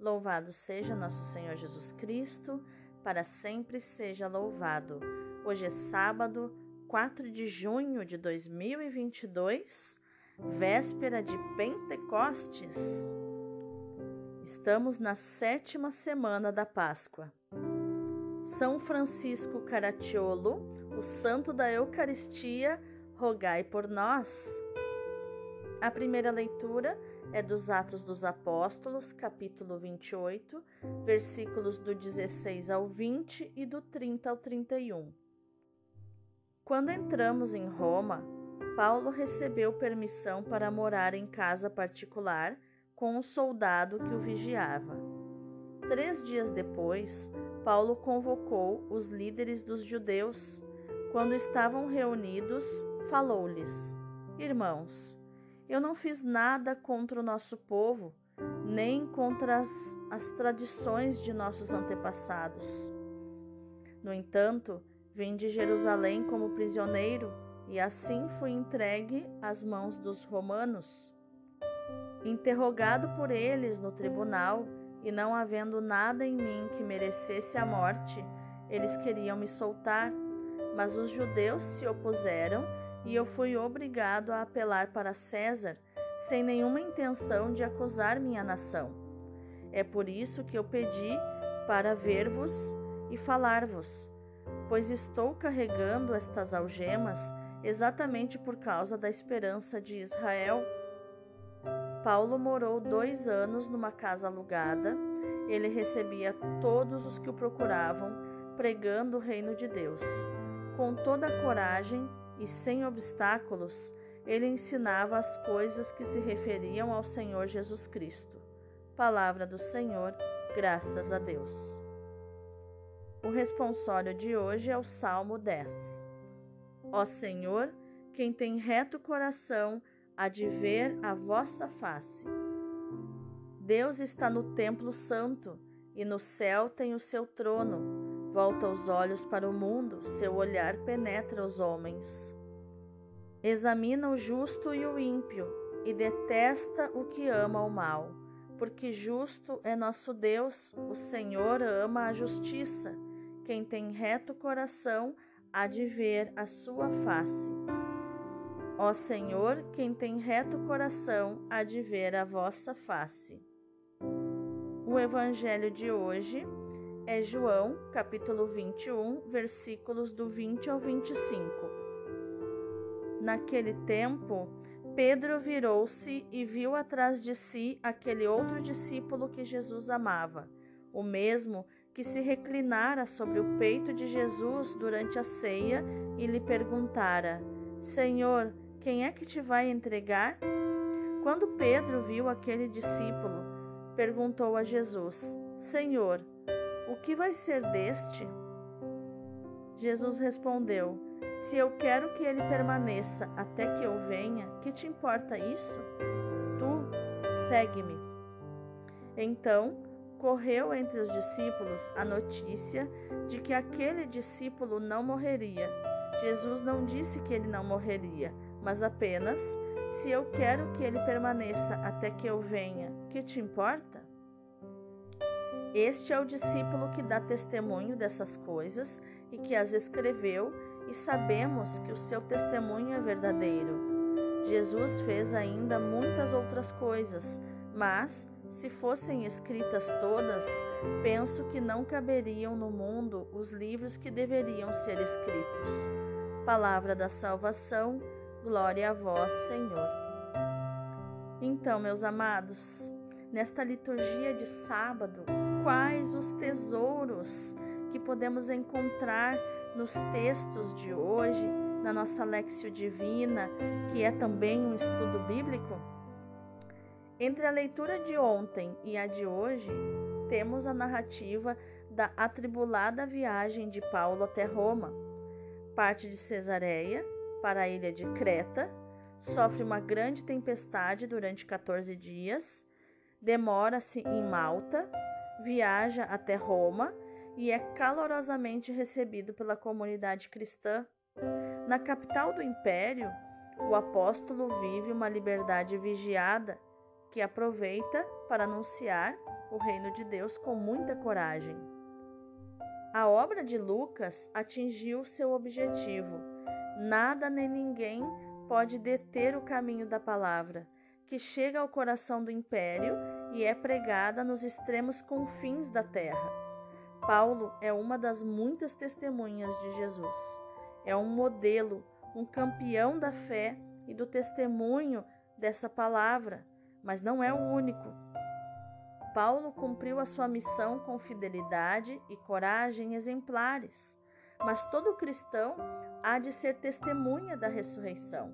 Louvado seja nosso Senhor Jesus Cristo, para sempre seja louvado. Hoje é sábado, 4 de junho de 2022, véspera de Pentecostes. Estamos na sétima semana da Páscoa. São Francisco Caracciolo, o santo da Eucaristia, rogai por nós. A primeira leitura é dos Atos dos Apóstolos, capítulo 28, versículos do 16 ao 20 e do 30 ao 31. Quando entramos em Roma, Paulo recebeu permissão para morar em casa particular com um soldado que o vigiava. Três dias depois, Paulo convocou os líderes dos judeus. Quando estavam reunidos, falou-lhes: Irmãos, eu não fiz nada contra o nosso povo, nem contra as, as tradições de nossos antepassados. No entanto, vim de Jerusalém como prisioneiro e assim fui entregue às mãos dos romanos. Interrogado por eles no tribunal e não havendo nada em mim que merecesse a morte, eles queriam me soltar, mas os judeus se opuseram e eu fui obrigado a apelar para César, sem nenhuma intenção de acusar minha nação. É por isso que eu pedi para ver-vos e falar-vos, pois estou carregando estas algemas exatamente por causa da esperança de Israel. Paulo morou dois anos numa casa alugada. Ele recebia todos os que o procuravam, pregando o reino de Deus. Com toda a coragem, e sem obstáculos, ele ensinava as coisas que se referiam ao Senhor Jesus Cristo. Palavra do Senhor, graças a Deus. O responsório de hoje é o Salmo 10. Ó Senhor, quem tem reto coração, há de ver a vossa face. Deus está no templo santo e no céu tem o seu trono. Volta os olhos para o mundo, seu olhar penetra os homens. Examina o justo e o ímpio, e detesta o que ama o mal, porque justo é nosso Deus, o Senhor ama a justiça. Quem tem reto coração há de ver a sua face. Ó Senhor, quem tem reto coração há de ver a vossa face. O evangelho de hoje é João, capítulo 21, versículos do 20 ao 25. Naquele tempo, Pedro virou-se e viu atrás de si aquele outro discípulo que Jesus amava, o mesmo que se reclinara sobre o peito de Jesus durante a ceia e lhe perguntara: Senhor, quem é que te vai entregar? Quando Pedro viu aquele discípulo, perguntou a Jesus: Senhor, o que vai ser deste? Jesus respondeu: Se eu quero que ele permaneça até que eu venha, que te importa isso? Tu, segue-me. Então, correu entre os discípulos a notícia de que aquele discípulo não morreria. Jesus não disse que ele não morreria, mas apenas: Se eu quero que ele permaneça até que eu venha, que te importa? Este é o discípulo que dá testemunho dessas coisas e que as escreveu, e sabemos que o seu testemunho é verdadeiro. Jesus fez ainda muitas outras coisas, mas, se fossem escritas todas, penso que não caberiam no mundo os livros que deveriam ser escritos. Palavra da salvação, glória a vós, Senhor. Então, meus amados, nesta liturgia de sábado, quais os tesouros que podemos encontrar nos textos de hoje, na nossa Lexio Divina, que é também um estudo bíblico? Entre a leitura de ontem e a de hoje, temos a narrativa da atribulada viagem de Paulo até Roma. Parte de Cesareia para a ilha de Creta, sofre uma grande tempestade durante 14 dias, demora-se em Malta viaja até Roma e é calorosamente recebido pela comunidade cristã. Na capital do império, o apóstolo vive uma liberdade vigiada, que aproveita para anunciar o reino de Deus com muita coragem. A obra de Lucas atingiu seu objetivo. Nada nem ninguém pode deter o caminho da palavra, que chega ao coração do império e é pregada nos extremos confins da terra. Paulo é uma das muitas testemunhas de Jesus. É um modelo, um campeão da fé e do testemunho dessa palavra, mas não é o único. Paulo cumpriu a sua missão com fidelidade e coragem exemplares, mas todo cristão há de ser testemunha da ressurreição.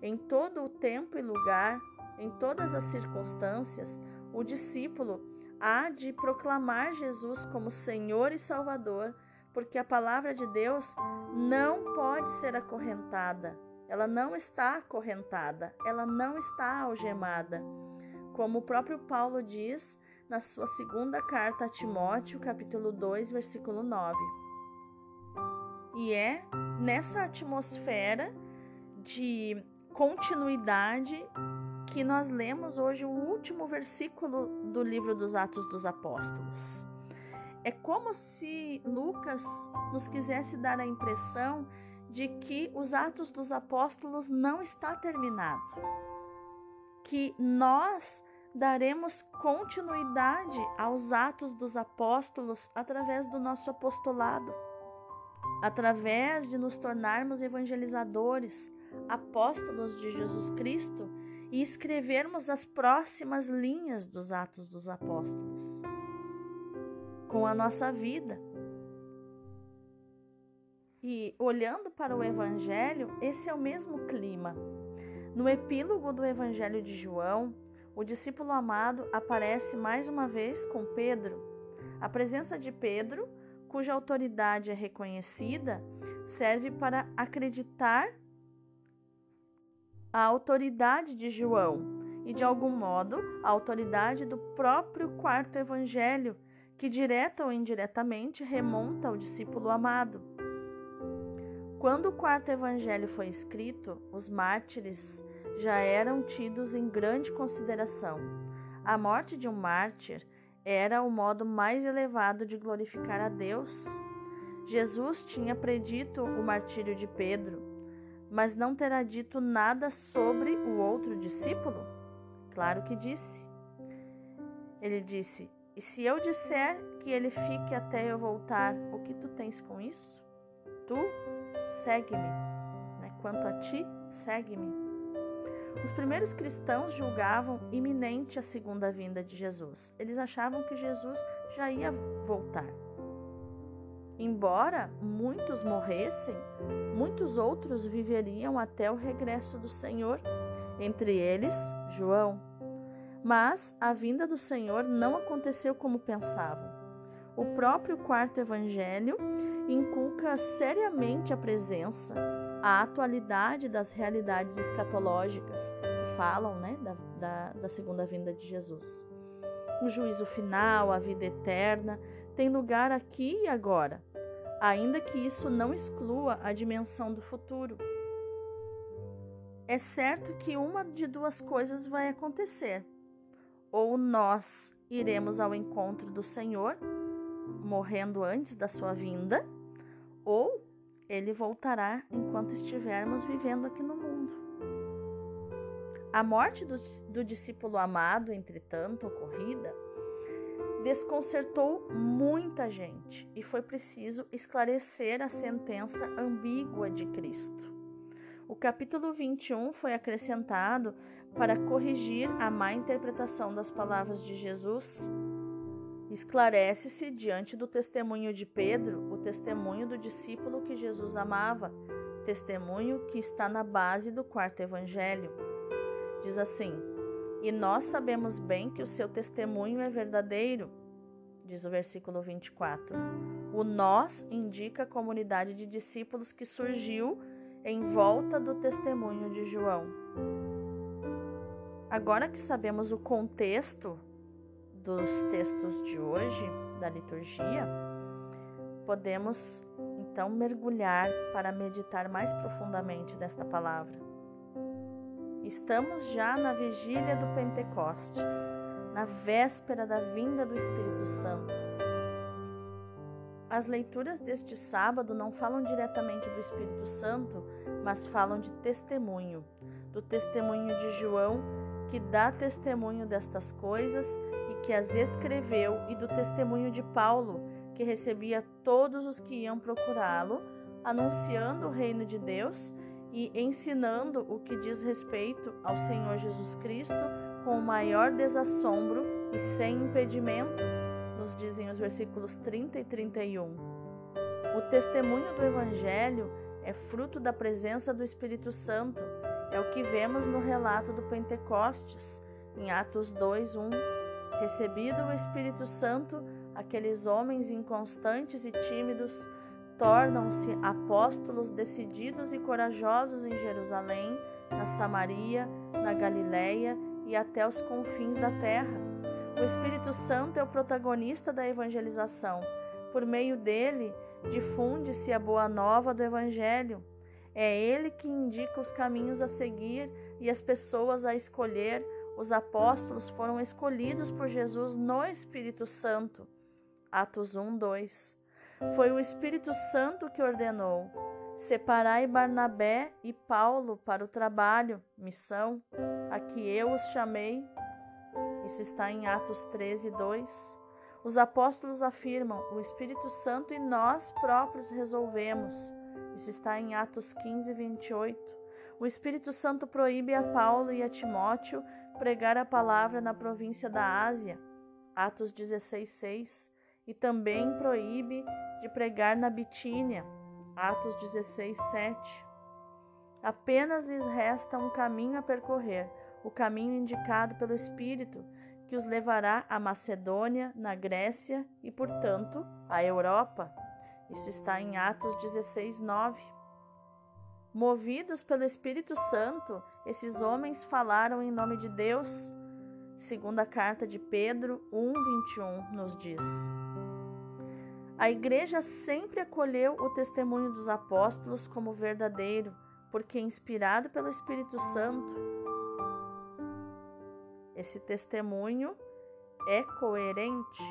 Em todo o tempo e lugar, em todas as circunstâncias, o discípulo há de proclamar Jesus como Senhor e Salvador, porque a palavra de Deus não pode ser acorrentada. Ela não está acorrentada, ela não está algemada. Como o próprio Paulo diz na sua segunda carta a Timóteo, capítulo 2, versículo 9. E é nessa atmosfera de continuidade que nós lemos hoje o último versículo do livro dos Atos dos Apóstolos. É como se Lucas nos quisesse dar a impressão de que os Atos dos Apóstolos não está terminado, que nós daremos continuidade aos Atos dos Apóstolos através do nosso apostolado, através de nos tornarmos evangelizadores, apóstolos de Jesus Cristo e escrevermos as próximas linhas dos Atos dos Apóstolos com a nossa vida. E olhando para o Evangelho, esse é o mesmo clima. No epílogo do Evangelho de João, o discípulo amado aparece mais uma vez com Pedro. A presença de Pedro, cuja autoridade é reconhecida, serve para acreditar a autoridade de João e, de algum modo, a autoridade do próprio quarto evangelho, que direta ou indiretamente remonta ao discípulo amado. Quando o quarto evangelho foi escrito, os mártires já eram tidos em grande consideração. A morte de um mártir era o modo mais elevado de glorificar a Deus. Jesus tinha predito o martírio de Pedro mas não terá dito nada sobre o outro discípulo? Claro que disse. Ele disse: E se eu disser que ele fique até eu voltar, o que tu tens com isso? Tu segue-me. Né? Quanto a ti, segue-me. Os primeiros cristãos julgavam iminente a segunda vinda de Jesus. Eles achavam que Jesus já ia voltar. Embora muitos morressem, muitos outros viveriam até o regresso do Senhor, entre eles João. Mas a vinda do Senhor não aconteceu como pensavam. O próprio quarto evangelho inculca seriamente a presença, a atualidade das realidades escatológicas que falam né, da, da, da segunda vinda de Jesus. O juízo final, a vida eterna, tem lugar aqui e agora, ainda que isso não exclua a dimensão do futuro. É certo que uma de duas coisas vai acontecer. Ou nós iremos ao encontro do Senhor, morrendo antes da sua vinda, ou ele voltará enquanto estivermos vivendo aqui no mundo. A morte do, do discípulo amado, entretanto, ocorrida, desconcertou muita gente e foi preciso esclarecer a sentença ambígua de Cristo. O capítulo 21 foi acrescentado para corrigir a má interpretação das palavras de Jesus. Esclarece-se diante do testemunho de Pedro o testemunho do discípulo que Jesus amava, testemunho que está na base do quarto evangelho. Diz assim: e nós sabemos bem que o seu testemunho é verdadeiro, diz o versículo 24. O nós indica a comunidade de discípulos que surgiu em volta do testemunho de João. Agora que sabemos o contexto dos textos de hoje, da liturgia, podemos então mergulhar para meditar mais profundamente desta palavra. Estamos já na vigília do Pentecostes, na véspera da vinda do Espírito Santo. As leituras deste sábado não falam diretamente do Espírito Santo, mas falam de testemunho, do testemunho de João, que dá testemunho destas coisas e que as escreveu, e do testemunho de Paulo, que recebia todos os que iam procurá-lo, anunciando o reino de Deus e ensinando o que diz respeito ao Senhor Jesus Cristo com o maior desassombro e sem impedimento, nos dizem os versículos 30 e 31. O testemunho do Evangelho é fruto da presença do Espírito Santo, é o que vemos no relato do Pentecostes, em Atos 2, 1. Recebido o Espírito Santo, aqueles homens inconstantes e tímidos tornam-se apóstolos decididos e corajosos em Jerusalém, na Samaria, na Galiléia e até os confins da terra. O Espírito Santo é o protagonista da evangelização. Por meio dele, difunde-se a boa nova do Evangelho. É ele que indica os caminhos a seguir e as pessoas a escolher. Os apóstolos foram escolhidos por Jesus no Espírito Santo. Atos 1, 2. Foi o Espírito Santo que ordenou: Separai Barnabé e Paulo para o trabalho, missão, a que eu os chamei. Isso está em Atos 13, 2. Os apóstolos afirmam: o Espírito Santo e nós próprios resolvemos. Isso está em Atos 15, 28. O Espírito Santo proíbe a Paulo e a Timóteo pregar a palavra na província da Ásia. Atos 16, 6 e também proíbe de pregar na Bitínia. Atos 16, 7. Apenas lhes resta um caminho a percorrer, o caminho indicado pelo Espírito, que os levará à Macedônia, na Grécia e, portanto, à Europa. Isso está em Atos 16, 9. Movidos pelo Espírito Santo, esses homens falaram em nome de Deus. Segunda carta de Pedro 1, 21 nos diz. A igreja sempre acolheu o testemunho dos apóstolos como verdadeiro, porque inspirado pelo Espírito Santo, esse testemunho é coerente.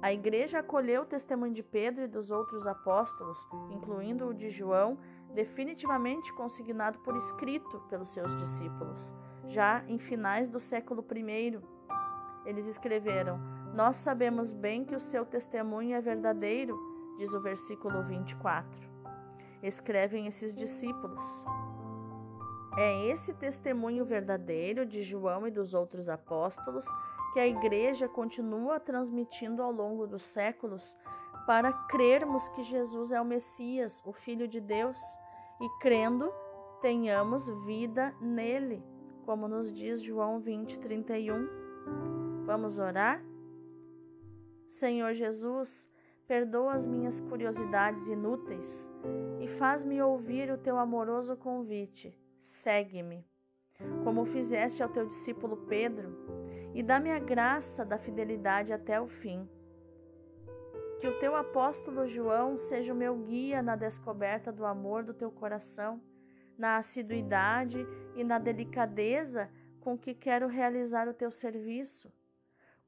A igreja acolheu o testemunho de Pedro e dos outros apóstolos, incluindo o de João, definitivamente consignado por escrito pelos seus discípulos, já em finais do século I. Eles escreveram: nós sabemos bem que o seu testemunho é verdadeiro, diz o versículo 24. Escrevem esses discípulos. É esse testemunho verdadeiro de João e dos outros apóstolos que a igreja continua transmitindo ao longo dos séculos para crermos que Jesus é o Messias, o Filho de Deus, e crendo, tenhamos vida nele, como nos diz João 20, 31. Vamos orar? Senhor Jesus, perdoa as minhas curiosidades inúteis e faz-me ouvir o teu amoroso convite. Segue-me, como fizeste ao teu discípulo Pedro, e dá-me a graça da fidelidade até o fim. Que o teu apóstolo João seja o meu guia na descoberta do amor do teu coração, na assiduidade e na delicadeza com que quero realizar o teu serviço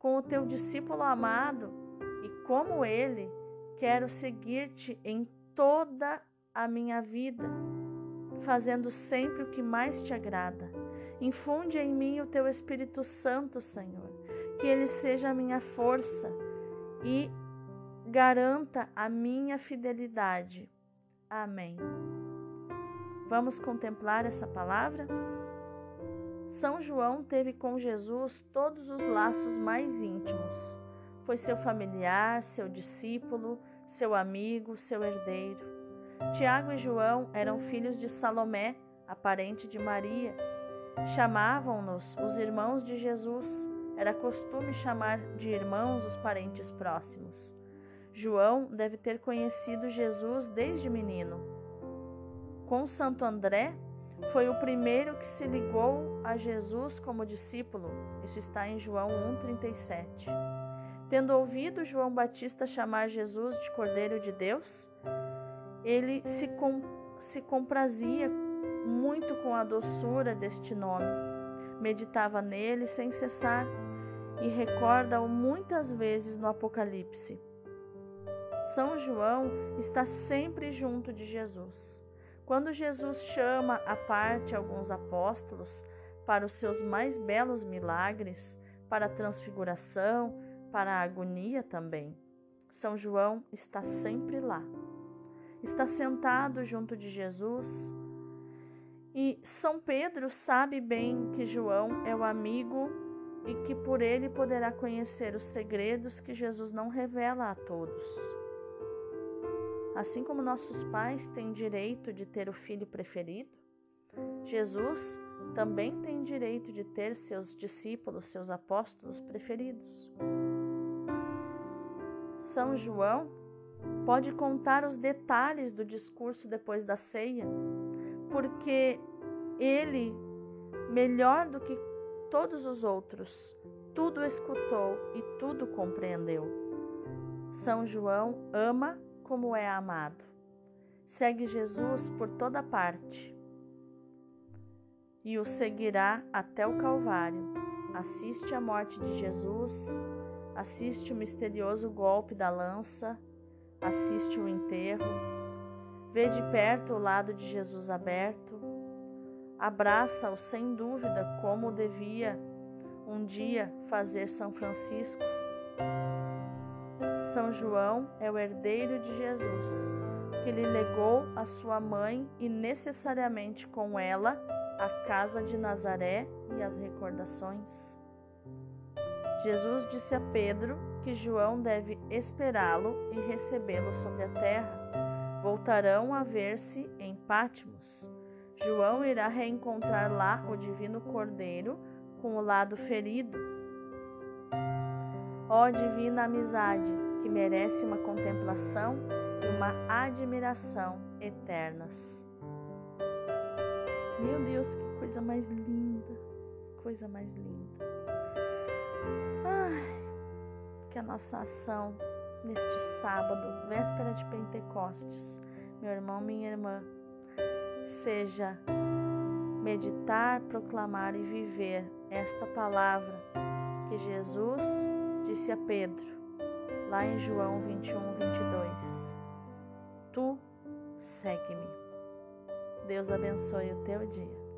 com o teu discípulo amado e como ele, quero seguir-te em toda a minha vida, fazendo sempre o que mais te agrada. Infunde em mim o teu Espírito Santo, Senhor, que ele seja a minha força e garanta a minha fidelidade. Amém. Vamos contemplar essa palavra? São João teve com Jesus todos os laços mais íntimos. Foi seu familiar, seu discípulo, seu amigo, seu herdeiro. Tiago e João eram filhos de Salomé, a parente de Maria. Chamavam-nos os irmãos de Jesus. Era costume chamar de irmãos os parentes próximos. João deve ter conhecido Jesus desde menino. Com Santo André, foi o primeiro que se ligou a Jesus como discípulo. Isso está em João 1,37. Tendo ouvido João Batista chamar Jesus de Cordeiro de Deus, ele se, com, se comprazia muito com a doçura deste nome. Meditava nele sem cessar e recorda-o muitas vezes no Apocalipse. São João está sempre junto de Jesus. Quando Jesus chama à parte alguns apóstolos para os seus mais belos milagres, para a transfiguração, para a agonia também, São João está sempre lá. Está sentado junto de Jesus. E São Pedro sabe bem que João é o amigo e que por ele poderá conhecer os segredos que Jesus não revela a todos. Assim como nossos pais têm direito de ter o filho preferido, Jesus também tem direito de ter seus discípulos, seus apóstolos preferidos. São João pode contar os detalhes do discurso depois da ceia, porque ele, melhor do que todos os outros, tudo escutou e tudo compreendeu. São João ama como é amado. Segue Jesus por toda parte e o seguirá até o Calvário. Assiste a morte de Jesus, assiste o misterioso golpe da lança, assiste o enterro, vê de perto o lado de Jesus aberto, Abraça-o sem dúvida, como devia um dia fazer São Francisco. São João é o herdeiro de Jesus, que lhe legou a sua mãe e necessariamente com ela a casa de Nazaré e as recordações. Jesus disse a Pedro que João deve esperá-lo e recebê-lo sobre a terra. Voltarão a ver-se em Pátimos João irá reencontrar lá o Divino Cordeiro com o lado ferido. Ó divina amizade, que merece uma contemplação uma admiração eternas. Meu Deus, que coisa mais linda, coisa mais linda. Ai, que a nossa ação neste sábado, véspera de Pentecostes, meu irmão, minha irmã, seja meditar, proclamar e viver esta palavra que Jesus disse a Pedro, lá em João 21, 22. Segue-me. Deus abençoe o teu dia.